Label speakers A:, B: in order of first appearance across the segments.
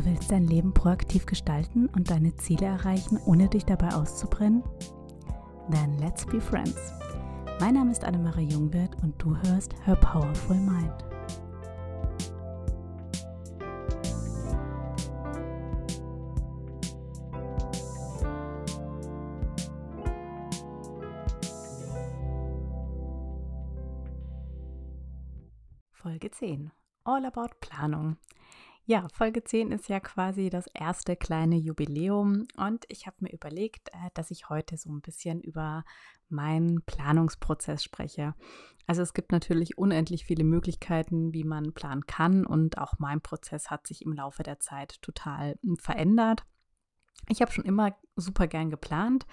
A: Du willst dein Leben proaktiv gestalten und deine Ziele erreichen, ohne dich dabei auszubrennen? Then let's be friends. Mein Name ist Annemarie Jungwirth und du hörst Her Powerful Mind. Folge 10. All about Planung. Ja, Folge 10 ist ja quasi das erste kleine Jubiläum und ich habe mir überlegt, äh, dass ich heute so ein bisschen über meinen Planungsprozess spreche. Also es gibt natürlich unendlich viele Möglichkeiten, wie man planen kann und auch mein Prozess hat sich im Laufe der Zeit total hm, verändert. Ich habe schon immer super gern geplant,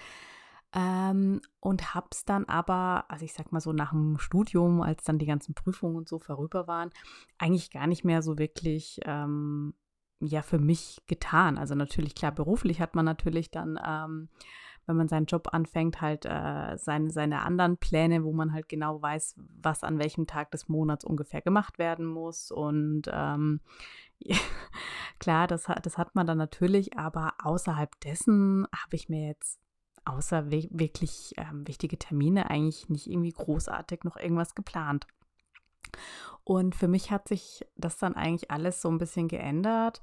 A: ähm, und es dann aber, also ich sag mal so nach dem Studium, als dann die ganzen Prüfungen und so vorüber waren, eigentlich gar nicht mehr so wirklich ähm, ja für mich getan. Also natürlich, klar, beruflich hat man natürlich dann, ähm, wenn man seinen Job anfängt, halt äh, seine, seine anderen Pläne, wo man halt genau weiß, was an welchem Tag des Monats ungefähr gemacht werden muss. Und ähm, klar, das, das hat man dann natürlich, aber außerhalb dessen habe ich mir jetzt außer wirklich ähm, wichtige Termine eigentlich nicht irgendwie großartig noch irgendwas geplant. Und für mich hat sich das dann eigentlich alles so ein bisschen geändert.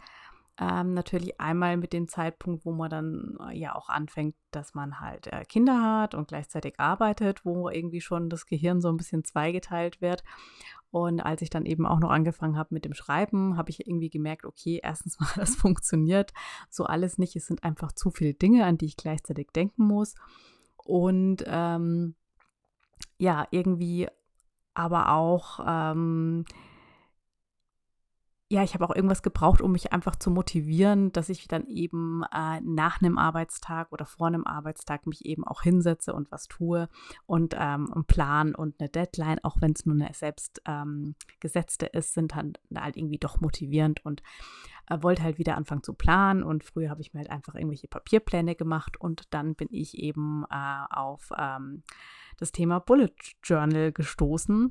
A: Ähm, natürlich einmal mit dem Zeitpunkt, wo man dann äh, ja auch anfängt, dass man halt äh, Kinder hat und gleichzeitig arbeitet, wo irgendwie schon das Gehirn so ein bisschen zweigeteilt wird. Und als ich dann eben auch noch angefangen habe mit dem Schreiben, habe ich irgendwie gemerkt, okay, erstens mal, das funktioniert so alles nicht. Es sind einfach zu viele Dinge, an die ich gleichzeitig denken muss. Und ähm, ja, irgendwie aber auch ähm, ja, ich habe auch irgendwas gebraucht, um mich einfach zu motivieren, dass ich dann eben äh, nach einem Arbeitstag oder vor einem Arbeitstag mich eben auch hinsetze und was tue und ähm, einen Plan und eine Deadline, auch wenn es nur eine selbst ähm, gesetzte ist, sind dann halt irgendwie doch motivierend und äh, wollte halt wieder anfangen zu planen und früher habe ich mir halt einfach irgendwelche Papierpläne gemacht und dann bin ich eben äh, auf ähm, das Thema Bullet Journal gestoßen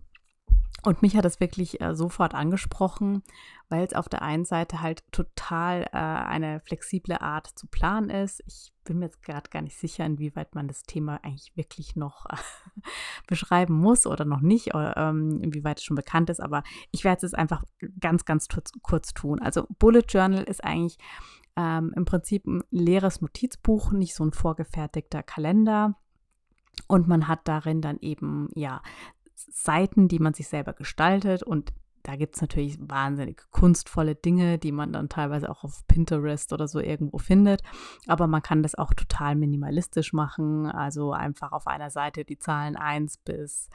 A: und mich hat das wirklich äh, sofort angesprochen, weil es auf der einen Seite halt total äh, eine flexible Art zu planen ist. Ich bin mir jetzt gerade gar nicht sicher, inwieweit man das Thema eigentlich wirklich noch äh, beschreiben muss oder noch nicht, oder ähm, inwieweit es schon bekannt ist, aber ich werde es einfach ganz, ganz kurz tun. Also Bullet Journal ist eigentlich ähm, im Prinzip ein leeres Notizbuch, nicht so ein vorgefertigter Kalender. Und man hat darin dann eben, ja, Seiten, die man sich selber gestaltet und da gibt es natürlich wahnsinnig kunstvolle Dinge, die man dann teilweise auch auf Pinterest oder so irgendwo findet. Aber man kann das auch total minimalistisch machen. Also einfach auf einer Seite die Zahlen 1 bis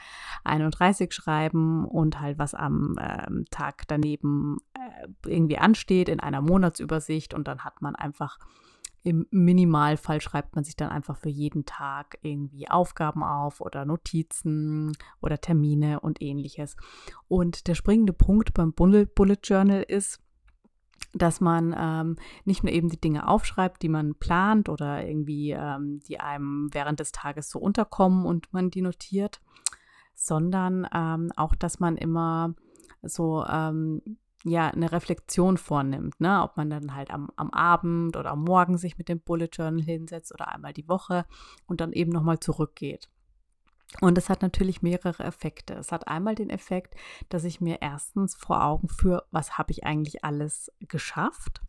A: 31 schreiben und halt was am äh, Tag daneben äh, irgendwie ansteht in einer Monatsübersicht. Und dann hat man einfach im Minimalfall schreibt man sich dann einfach für jeden Tag irgendwie Aufgaben auf oder Notizen oder Termine und ähnliches. Und der springende Punkt beim Bullet Journal ist, dass man ähm, nicht nur eben die Dinge aufschreibt, die man plant oder irgendwie, ähm, die einem während des Tages so unterkommen und man die notiert, sondern ähm, auch, dass man immer so ähm, ja eine Reflexion vornimmt, ne? ob man dann halt am, am Abend oder am Morgen sich mit dem Bullet Journal hinsetzt oder einmal die Woche und dann eben nochmal zurückgeht. Und es hat natürlich mehrere Effekte. Es hat einmal den Effekt, dass ich mir erstens vor Augen führe, was habe ich eigentlich alles geschafft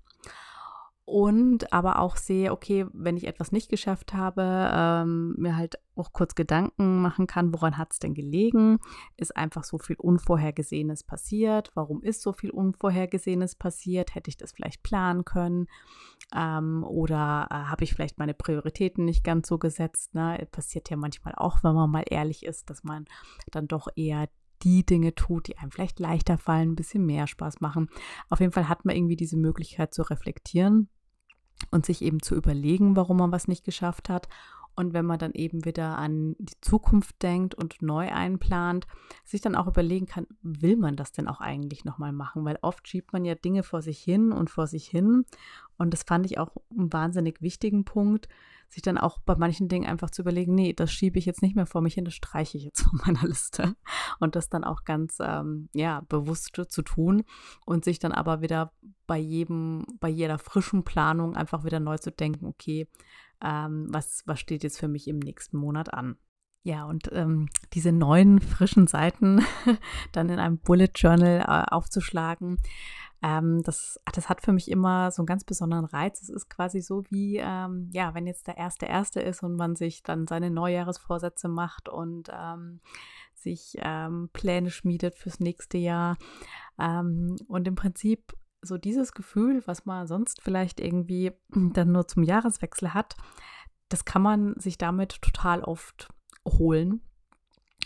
A: und aber auch sehe, okay, wenn ich etwas nicht geschafft habe, ähm, mir halt auch kurz Gedanken machen kann, woran hat es denn gelegen? Ist einfach so viel Unvorhergesehenes passiert? Warum ist so viel Unvorhergesehenes passiert? Hätte ich das vielleicht planen können? Ähm, oder äh, habe ich vielleicht meine Prioritäten nicht ganz so gesetzt? Ne? Passiert ja manchmal auch, wenn man mal ehrlich ist, dass man dann doch eher die Dinge tut, die einem vielleicht leichter fallen, ein bisschen mehr Spaß machen. Auf jeden Fall hat man irgendwie diese Möglichkeit zu reflektieren und sich eben zu überlegen, warum man was nicht geschafft hat. Und wenn man dann eben wieder an die Zukunft denkt und neu einplant, sich dann auch überlegen kann, will man das denn auch eigentlich nochmal machen? Weil oft schiebt man ja Dinge vor sich hin und vor sich hin. Und das fand ich auch einen wahnsinnig wichtigen Punkt, sich dann auch bei manchen Dingen einfach zu überlegen, nee, das schiebe ich jetzt nicht mehr vor mich hin, das streiche ich jetzt von meiner Liste. Und das dann auch ganz, ähm, ja, bewusst zu tun und sich dann aber wieder bei jedem, bei jeder frischen Planung einfach wieder neu zu denken, okay, ähm, was, was steht jetzt für mich im nächsten Monat an. Ja, und ähm, diese neuen frischen Seiten dann in einem Bullet Journal äh, aufzuschlagen, ähm, das, das hat für mich immer so einen ganz besonderen Reiz. Es ist quasi so wie, ähm, ja, wenn jetzt der erste Erste ist und man sich dann seine Neujahresvorsätze macht und ähm, sich ähm, Pläne schmiedet fürs nächste Jahr. Ähm, und im Prinzip so dieses Gefühl, was man sonst vielleicht irgendwie dann nur zum Jahreswechsel hat, das kann man sich damit total oft holen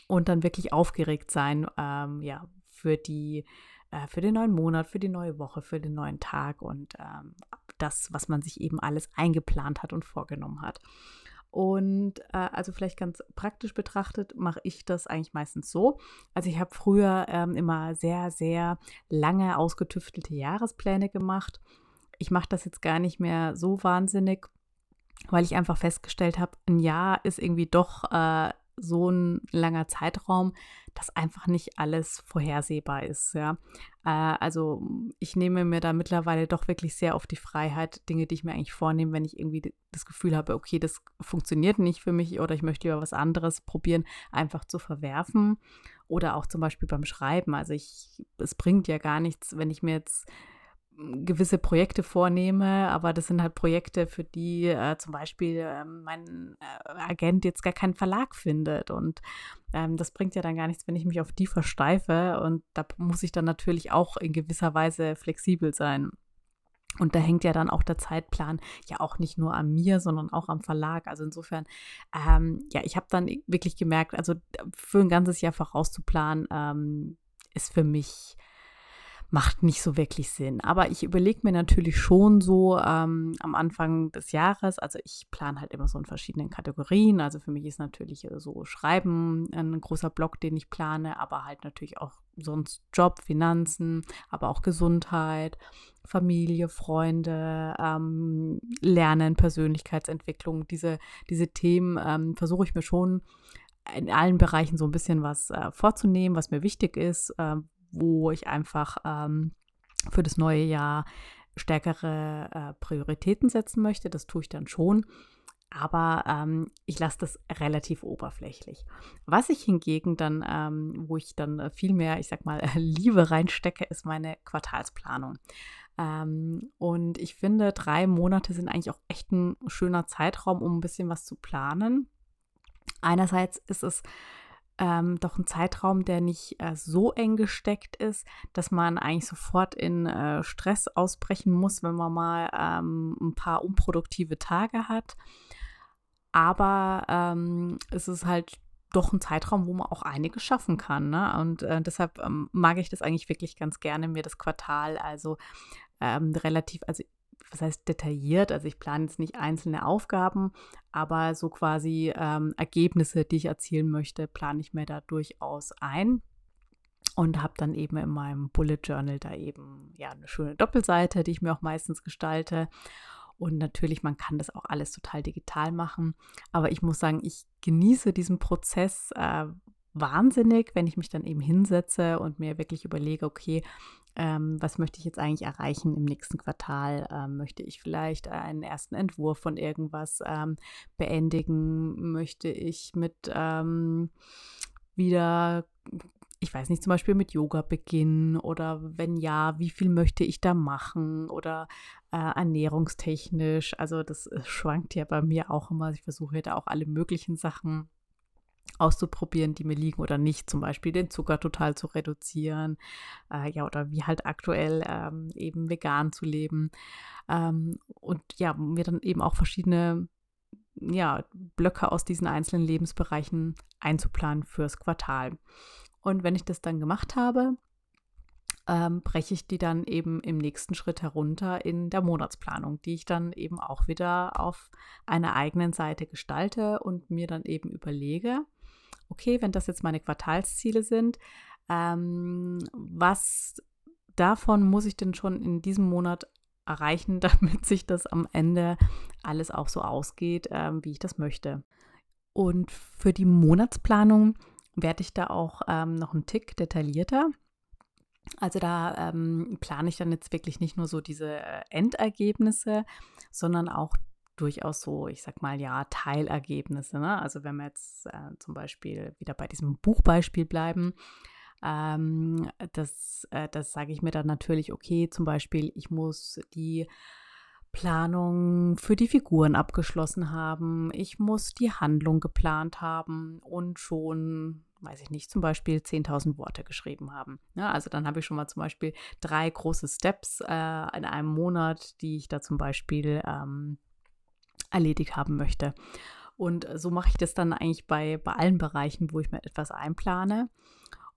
A: und dann wirklich aufgeregt sein, ähm, ja, für die, äh, für den neuen Monat, für die neue Woche, für den neuen Tag und ähm, das, was man sich eben alles eingeplant hat und vorgenommen hat. Und äh, also vielleicht ganz praktisch betrachtet mache ich das eigentlich meistens so. Also ich habe früher ähm, immer sehr, sehr lange ausgetüftelte Jahrespläne gemacht. Ich mache das jetzt gar nicht mehr so wahnsinnig, weil ich einfach festgestellt habe, ein Jahr ist irgendwie doch äh, so ein langer Zeitraum, dass einfach nicht alles vorhersehbar ist. Ja, äh, also ich nehme mir da mittlerweile doch wirklich sehr oft die Freiheit, Dinge, die ich mir eigentlich vornehme, wenn ich irgendwie das Gefühl habe, okay, das funktioniert nicht für mich oder ich möchte über was anderes probieren, einfach zu verwerfen. Oder auch zum Beispiel beim Schreiben. Also ich, es bringt ja gar nichts, wenn ich mir jetzt gewisse Projekte vornehme, aber das sind halt Projekte, für die äh, zum Beispiel äh, mein äh, Agent jetzt gar keinen Verlag findet. Und ähm, das bringt ja dann gar nichts, wenn ich mich auf die versteife. Und da muss ich dann natürlich auch in gewisser Weise flexibel sein. Und da hängt ja dann auch der Zeitplan ja auch nicht nur an mir, sondern auch am Verlag. Also insofern, ähm, ja, ich habe dann wirklich gemerkt, also für ein ganzes Jahr vorauszuplanen, ähm, ist für mich macht nicht so wirklich Sinn. Aber ich überlege mir natürlich schon so ähm, am Anfang des Jahres, also ich plane halt immer so in verschiedenen Kategorien. Also für mich ist natürlich äh, so Schreiben ein großer Block, den ich plane, aber halt natürlich auch sonst Job, Finanzen, aber auch Gesundheit, Familie, Freunde, ähm, Lernen, Persönlichkeitsentwicklung. Diese, diese Themen ähm, versuche ich mir schon in allen Bereichen so ein bisschen was äh, vorzunehmen, was mir wichtig ist, äh, wo ich einfach ähm, für das neue Jahr stärkere äh, Prioritäten setzen möchte. Das tue ich dann schon. Aber ähm, ich lasse das relativ oberflächlich. Was ich hingegen dann, ähm, wo ich dann viel mehr, ich sag mal, Liebe reinstecke, ist meine Quartalsplanung. Ähm, und ich finde, drei Monate sind eigentlich auch echt ein schöner Zeitraum, um ein bisschen was zu planen. Einerseits ist es ähm, doch ein Zeitraum, der nicht äh, so eng gesteckt ist, dass man eigentlich sofort in äh, Stress ausbrechen muss, wenn man mal ähm, ein paar unproduktive Tage hat. Aber ähm, es ist halt doch ein Zeitraum, wo man auch einiges schaffen kann. Ne? Und äh, deshalb ähm, mag ich das eigentlich wirklich ganz gerne, mir das Quartal also ähm, relativ, also was heißt detailliert, also ich plane jetzt nicht einzelne Aufgaben, aber so quasi ähm, Ergebnisse, die ich erzielen möchte, plane ich mir da durchaus ein und habe dann eben in meinem Bullet Journal da eben ja eine schöne Doppelseite, die ich mir auch meistens gestalte. Und natürlich, man kann das auch alles total digital machen. Aber ich muss sagen, ich genieße diesen Prozess äh, wahnsinnig, wenn ich mich dann eben hinsetze und mir wirklich überlege, okay, ähm, was möchte ich jetzt eigentlich erreichen im nächsten Quartal? Ähm, möchte ich vielleicht einen ersten Entwurf von irgendwas ähm, beendigen? Möchte ich mit ähm, wieder, ich weiß nicht, zum Beispiel mit Yoga beginnen? Oder wenn ja, wie viel möchte ich da machen? Oder äh, ernährungstechnisch? Also das äh, schwankt ja bei mir auch immer. Ich versuche ja da auch alle möglichen Sachen auszuprobieren, die mir liegen oder nicht. Zum Beispiel den Zucker total zu reduzieren. Äh, ja, oder wie halt aktuell ähm, eben vegan zu leben. Ähm, und ja, mir dann eben auch verschiedene ja, Blöcke aus diesen einzelnen Lebensbereichen einzuplanen fürs Quartal. Und wenn ich das dann gemacht habe, ähm, breche ich die dann eben im nächsten Schritt herunter in der Monatsplanung, die ich dann eben auch wieder auf einer eigenen Seite gestalte und mir dann eben überlege, okay, wenn das jetzt meine Quartalsziele sind, ähm, was davon muss ich denn schon in diesem Monat erreichen, damit sich das am Ende alles auch so ausgeht, ähm, wie ich das möchte. Und für die Monatsplanung werde ich da auch ähm, noch einen Tick detaillierter. Also da ähm, plane ich dann jetzt wirklich nicht nur so diese äh, Endergebnisse, sondern auch durchaus so, ich sag mal, ja, Teilergebnisse. Ne? Also wenn wir jetzt äh, zum Beispiel wieder bei diesem Buchbeispiel bleiben, ähm, das, äh, das sage ich mir dann natürlich, okay, zum Beispiel, ich muss die Planung für die Figuren abgeschlossen haben, ich muss die Handlung geplant haben und schon weiß ich nicht, zum Beispiel 10.000 Worte geschrieben haben. Ja, also dann habe ich schon mal zum Beispiel drei große Steps äh, in einem Monat, die ich da zum Beispiel ähm, erledigt haben möchte. Und so mache ich das dann eigentlich bei, bei allen Bereichen, wo ich mir etwas einplane.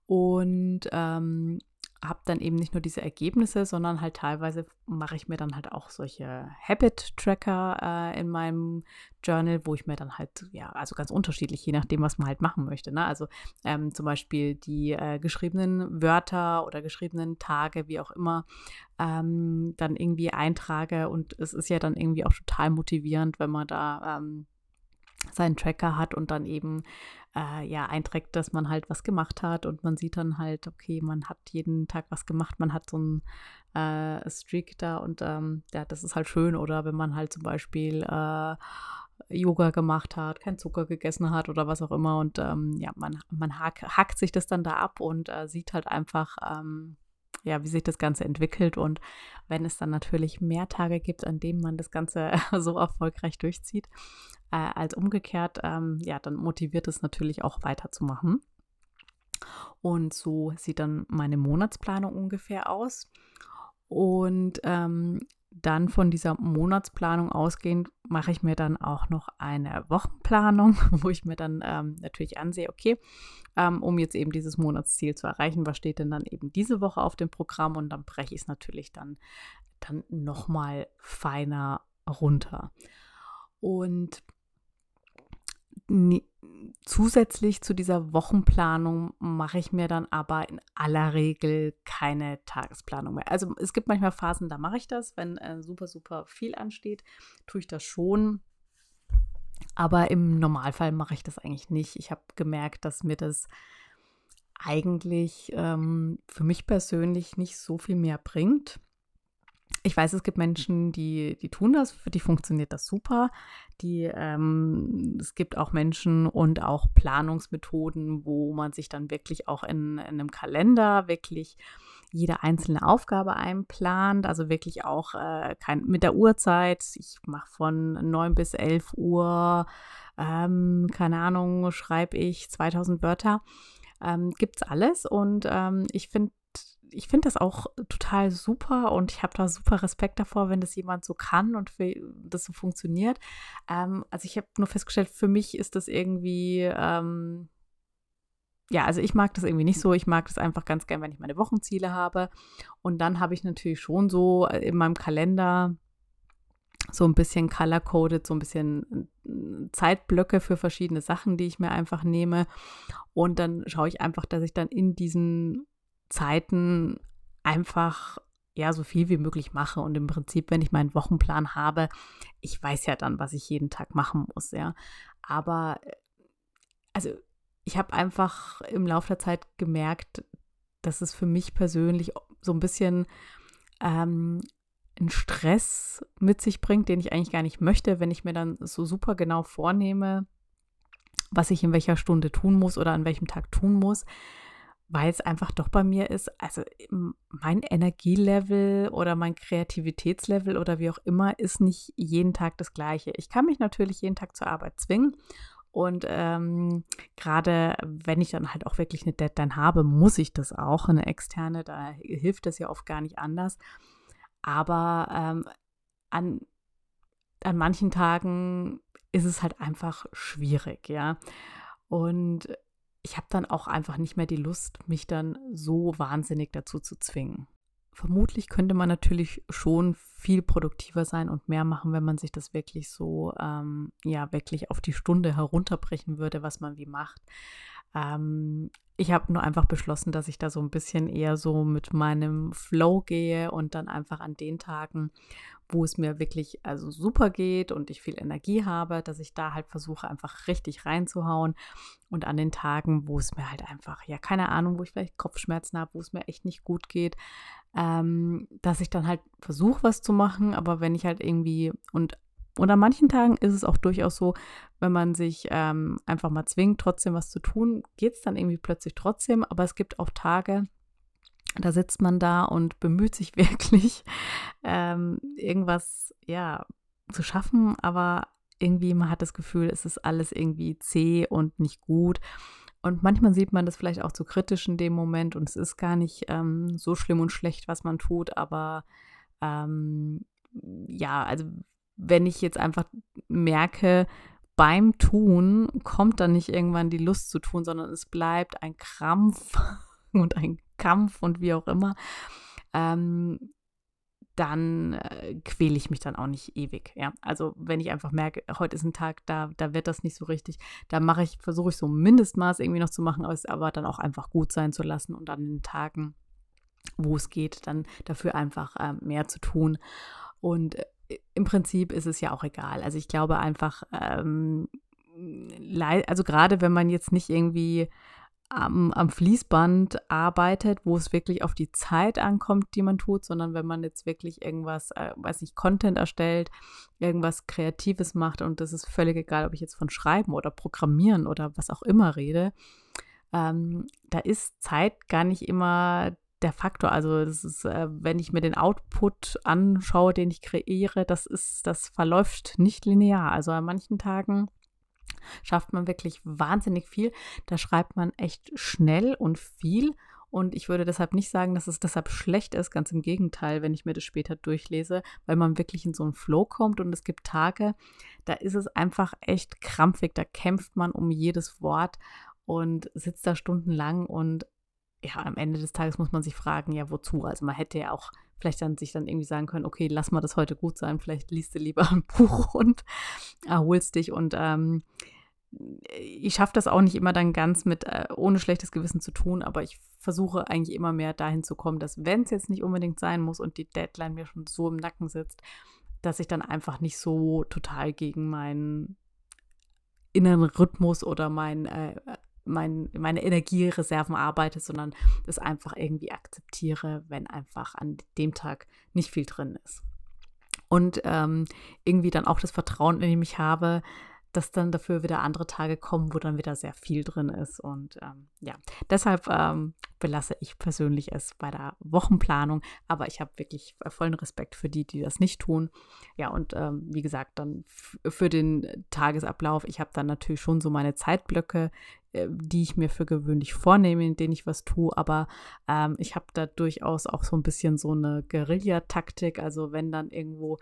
A: Und ähm, habe dann eben nicht nur diese Ergebnisse, sondern halt teilweise mache ich mir dann halt auch solche Habit-Tracker äh, in meinem Journal, wo ich mir dann halt, ja, also ganz unterschiedlich, je nachdem, was man halt machen möchte. Ne? Also ähm, zum Beispiel die äh, geschriebenen Wörter oder geschriebenen Tage, wie auch immer, ähm, dann irgendwie eintrage. Und es ist ja dann irgendwie auch total motivierend, wenn man da ähm, seinen Tracker hat und dann eben äh, ja einträgt, dass man halt was gemacht hat und man sieht dann halt, okay, man hat jeden Tag was gemacht, man hat so einen äh, Streak da und ähm, ja, das ist halt schön. Oder wenn man halt zum Beispiel äh, Yoga gemacht hat, kein Zucker gegessen hat oder was auch immer und ähm, ja, man, man hack, hackt sich das dann da ab und äh, sieht halt einfach, ähm, ja, wie sich das Ganze entwickelt. Und wenn es dann natürlich mehr Tage gibt, an denen man das Ganze so erfolgreich durchzieht, äh, als umgekehrt, ähm, ja, dann motiviert es natürlich auch weiterzumachen. Und so sieht dann meine Monatsplanung ungefähr aus. Und ähm, dann von dieser Monatsplanung ausgehend mache ich mir dann auch noch eine Wochenplanung, wo ich mir dann ähm, natürlich ansehe, okay, ähm, um jetzt eben dieses Monatsziel zu erreichen, was steht denn dann eben diese Woche auf dem Programm und dann breche ich es natürlich dann, dann nochmal feiner runter. Und zusätzlich zu dieser Wochenplanung mache ich mir dann aber in aller Regel keine Tagesplanung mehr. Also es gibt manchmal Phasen, da mache ich das, wenn äh, super, super viel ansteht, tue ich das schon. Aber im Normalfall mache ich das eigentlich nicht. Ich habe gemerkt, dass mir das eigentlich ähm, für mich persönlich nicht so viel mehr bringt. Ich weiß, es gibt Menschen, die, die tun das, für die funktioniert das super. Die, ähm, es gibt auch Menschen und auch Planungsmethoden, wo man sich dann wirklich auch in, in einem Kalender wirklich jede einzelne Aufgabe einplant, also wirklich auch äh, kein, mit der Uhrzeit. Ich mache von 9 bis 11 Uhr, ähm, keine Ahnung, schreibe ich 2000 Wörter. Ähm, Gibt es alles und ähm, ich finde ich finde das auch total super und ich habe da super Respekt davor, wenn das jemand so kann und das so funktioniert. Ähm, also ich habe nur festgestellt, für mich ist das irgendwie, ähm, ja, also ich mag das irgendwie nicht so. Ich mag das einfach ganz gern, wenn ich meine Wochenziele habe. Und dann habe ich natürlich schon so äh, in meinem Kalender so ein bisschen color-coded, so ein bisschen äh, Zeitblöcke für verschiedene Sachen, die ich mir einfach nehme. Und dann schaue ich einfach, dass ich dann in diesen Zeiten einfach ja so viel wie möglich mache und im Prinzip, wenn ich meinen Wochenplan habe, ich weiß ja dann, was ich jeden Tag machen muss, ja. Aber äh, also ich habe einfach im Laufe der Zeit gemerkt, dass es für mich persönlich so ein bisschen ähm, einen Stress mit sich bringt, den ich eigentlich gar nicht möchte, wenn ich mir dann so super genau vornehme, was ich in welcher Stunde tun muss oder an welchem Tag tun muss weil es einfach doch bei mir ist, also mein Energielevel oder mein Kreativitätslevel oder wie auch immer ist nicht jeden Tag das gleiche. Ich kann mich natürlich jeden Tag zur Arbeit zwingen und ähm, gerade wenn ich dann halt auch wirklich eine Deadline habe, muss ich das auch, eine externe, da hilft das ja oft gar nicht anders. Aber ähm, an, an manchen Tagen ist es halt einfach schwierig, ja. Und ich habe dann auch einfach nicht mehr die Lust, mich dann so wahnsinnig dazu zu zwingen. Vermutlich könnte man natürlich schon viel produktiver sein und mehr machen, wenn man sich das wirklich so, ähm, ja, wirklich auf die Stunde herunterbrechen würde, was man wie macht. Ähm, ich habe nur einfach beschlossen, dass ich da so ein bisschen eher so mit meinem Flow gehe und dann einfach an den Tagen, wo es mir wirklich also super geht und ich viel Energie habe, dass ich da halt versuche, einfach richtig reinzuhauen. Und an den Tagen, wo es mir halt einfach, ja, keine Ahnung, wo ich vielleicht Kopfschmerzen habe, wo es mir echt nicht gut geht, ähm, dass ich dann halt versuche, was zu machen. Aber wenn ich halt irgendwie und und an manchen Tagen ist es auch durchaus so, wenn man sich ähm, einfach mal zwingt, trotzdem was zu tun, geht es dann irgendwie plötzlich trotzdem. Aber es gibt auch Tage, da sitzt man da und bemüht sich wirklich, ähm, irgendwas, ja, zu schaffen, aber irgendwie man hat das Gefühl, es ist alles irgendwie zäh und nicht gut. Und manchmal sieht man das vielleicht auch zu kritisch in dem Moment und es ist gar nicht ähm, so schlimm und schlecht, was man tut, aber ähm, ja, also wenn ich jetzt einfach merke, beim Tun kommt dann nicht irgendwann die Lust zu tun, sondern es bleibt ein Krampf und ein Kampf und wie auch immer, ähm, dann äh, quäle ich mich dann auch nicht ewig. Ja, also wenn ich einfach merke, heute ist ein Tag, da, da wird das nicht so richtig, da mache ich, versuche ich so ein Mindestmaß irgendwie noch zu machen, aber es aber dann auch einfach gut sein zu lassen und an den Tagen, wo es geht, dann dafür einfach äh, mehr zu tun. Und äh, im Prinzip ist es ja auch egal. Also ich glaube einfach, ähm, also gerade wenn man jetzt nicht irgendwie am, am, Fließband arbeitet, wo es wirklich auf die Zeit ankommt, die man tut, sondern wenn man jetzt wirklich irgendwas, äh, weiß nicht, Content erstellt, irgendwas Kreatives macht und das ist völlig egal, ob ich jetzt von Schreiben oder Programmieren oder was auch immer rede, ähm, da ist Zeit gar nicht immer der Faktor. Also das ist, äh, wenn ich mir den Output anschaue, den ich kreiere, das ist, das verläuft nicht linear. Also an manchen Tagen schafft man wirklich wahnsinnig viel. Da schreibt man echt schnell und viel. Und ich würde deshalb nicht sagen, dass es deshalb schlecht ist. Ganz im Gegenteil, wenn ich mir das später durchlese, weil man wirklich in so einen Flow kommt. Und es gibt Tage, da ist es einfach echt krampfig. Da kämpft man um jedes Wort und sitzt da stundenlang. Und ja, am Ende des Tages muss man sich fragen, ja, wozu? Also man hätte ja auch vielleicht dann sich dann irgendwie sagen können, okay, lass mal das heute gut sein, vielleicht liest du lieber ein Buch und erholst dich und ähm, ich schaffe das auch nicht immer dann ganz mit äh, ohne schlechtes Gewissen zu tun, aber ich versuche eigentlich immer mehr dahin zu kommen, dass wenn es jetzt nicht unbedingt sein muss und die Deadline mir schon so im Nacken sitzt, dass ich dann einfach nicht so total gegen meinen inneren Rhythmus oder mein, äh, mein, meine Energiereserven arbeite, sondern das einfach irgendwie akzeptiere, wenn einfach an dem Tag nicht viel drin ist. Und ähm, irgendwie dann auch das Vertrauen in mich habe, dass dann dafür wieder andere Tage kommen, wo dann wieder sehr viel drin ist. Und ähm, ja, deshalb ähm, belasse ich persönlich es bei der Wochenplanung. Aber ich habe wirklich vollen Respekt für die, die das nicht tun. Ja, und ähm, wie gesagt, dann für den Tagesablauf, ich habe dann natürlich schon so meine Zeitblöcke, äh, die ich mir für gewöhnlich vornehme, in denen ich was tue. Aber ähm, ich habe da durchaus auch so ein bisschen so eine Guerillataktik. Also wenn dann irgendwo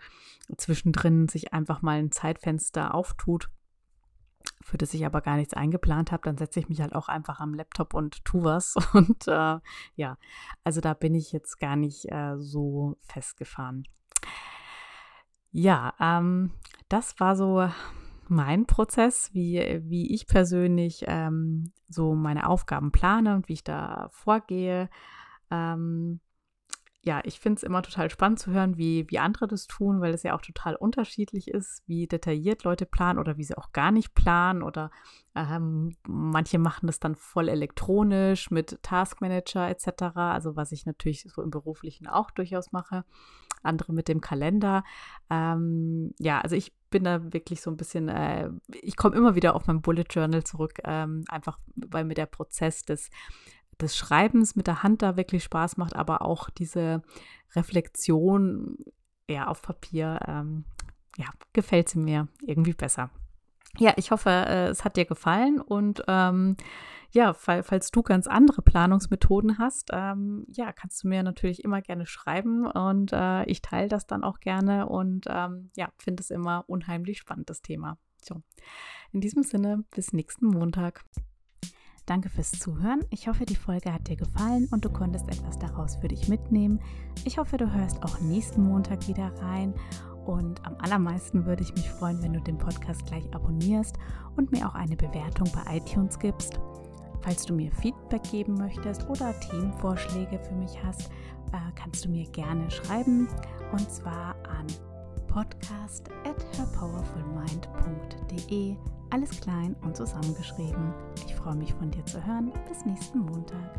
A: zwischendrin sich einfach mal ein Zeitfenster auftut, für das ich aber gar nichts eingeplant habe, dann setze ich mich halt auch einfach am Laptop und tu was. Und äh, ja, also da bin ich jetzt gar nicht äh, so festgefahren. Ja, ähm, das war so mein Prozess, wie, wie ich persönlich ähm, so meine Aufgaben plane und wie ich da vorgehe. Ähm, ja, ich finde es immer total spannend zu hören, wie, wie andere das tun, weil es ja auch total unterschiedlich ist, wie detailliert Leute planen oder wie sie auch gar nicht planen. Oder ähm, manche machen das dann voll elektronisch mit Taskmanager etc. Also was ich natürlich so im beruflichen auch durchaus mache. Andere mit dem Kalender. Ähm, ja, also ich bin da wirklich so ein bisschen, äh, ich komme immer wieder auf mein Bullet Journal zurück, ähm, einfach weil mir der Prozess des des Schreibens mit der Hand da wirklich Spaß macht, aber auch diese Reflexion ja, auf Papier, ähm, ja, gefällt sie mir irgendwie besser. Ja, ich hoffe, äh, es hat dir gefallen und ähm, ja, fall, falls du ganz andere Planungsmethoden hast, ähm, ja, kannst du mir natürlich immer gerne schreiben und äh, ich teile das dann auch gerne und ähm, ja, finde es immer unheimlich spannend, das Thema. So, in diesem Sinne, bis nächsten Montag. Danke fürs Zuhören. Ich hoffe, die Folge hat dir gefallen und du konntest etwas daraus für dich mitnehmen. Ich hoffe, du hörst auch nächsten Montag wieder rein. Und am allermeisten würde ich mich freuen, wenn du den Podcast gleich abonnierst und mir auch eine Bewertung bei iTunes gibst. Falls du mir Feedback geben möchtest oder Themenvorschläge für mich hast, äh, kannst du mir gerne schreiben und zwar an podcast at herpowerfulmind.de. Alles klein und zusammengeschrieben. Ich freue mich von dir zu hören. Bis nächsten Montag.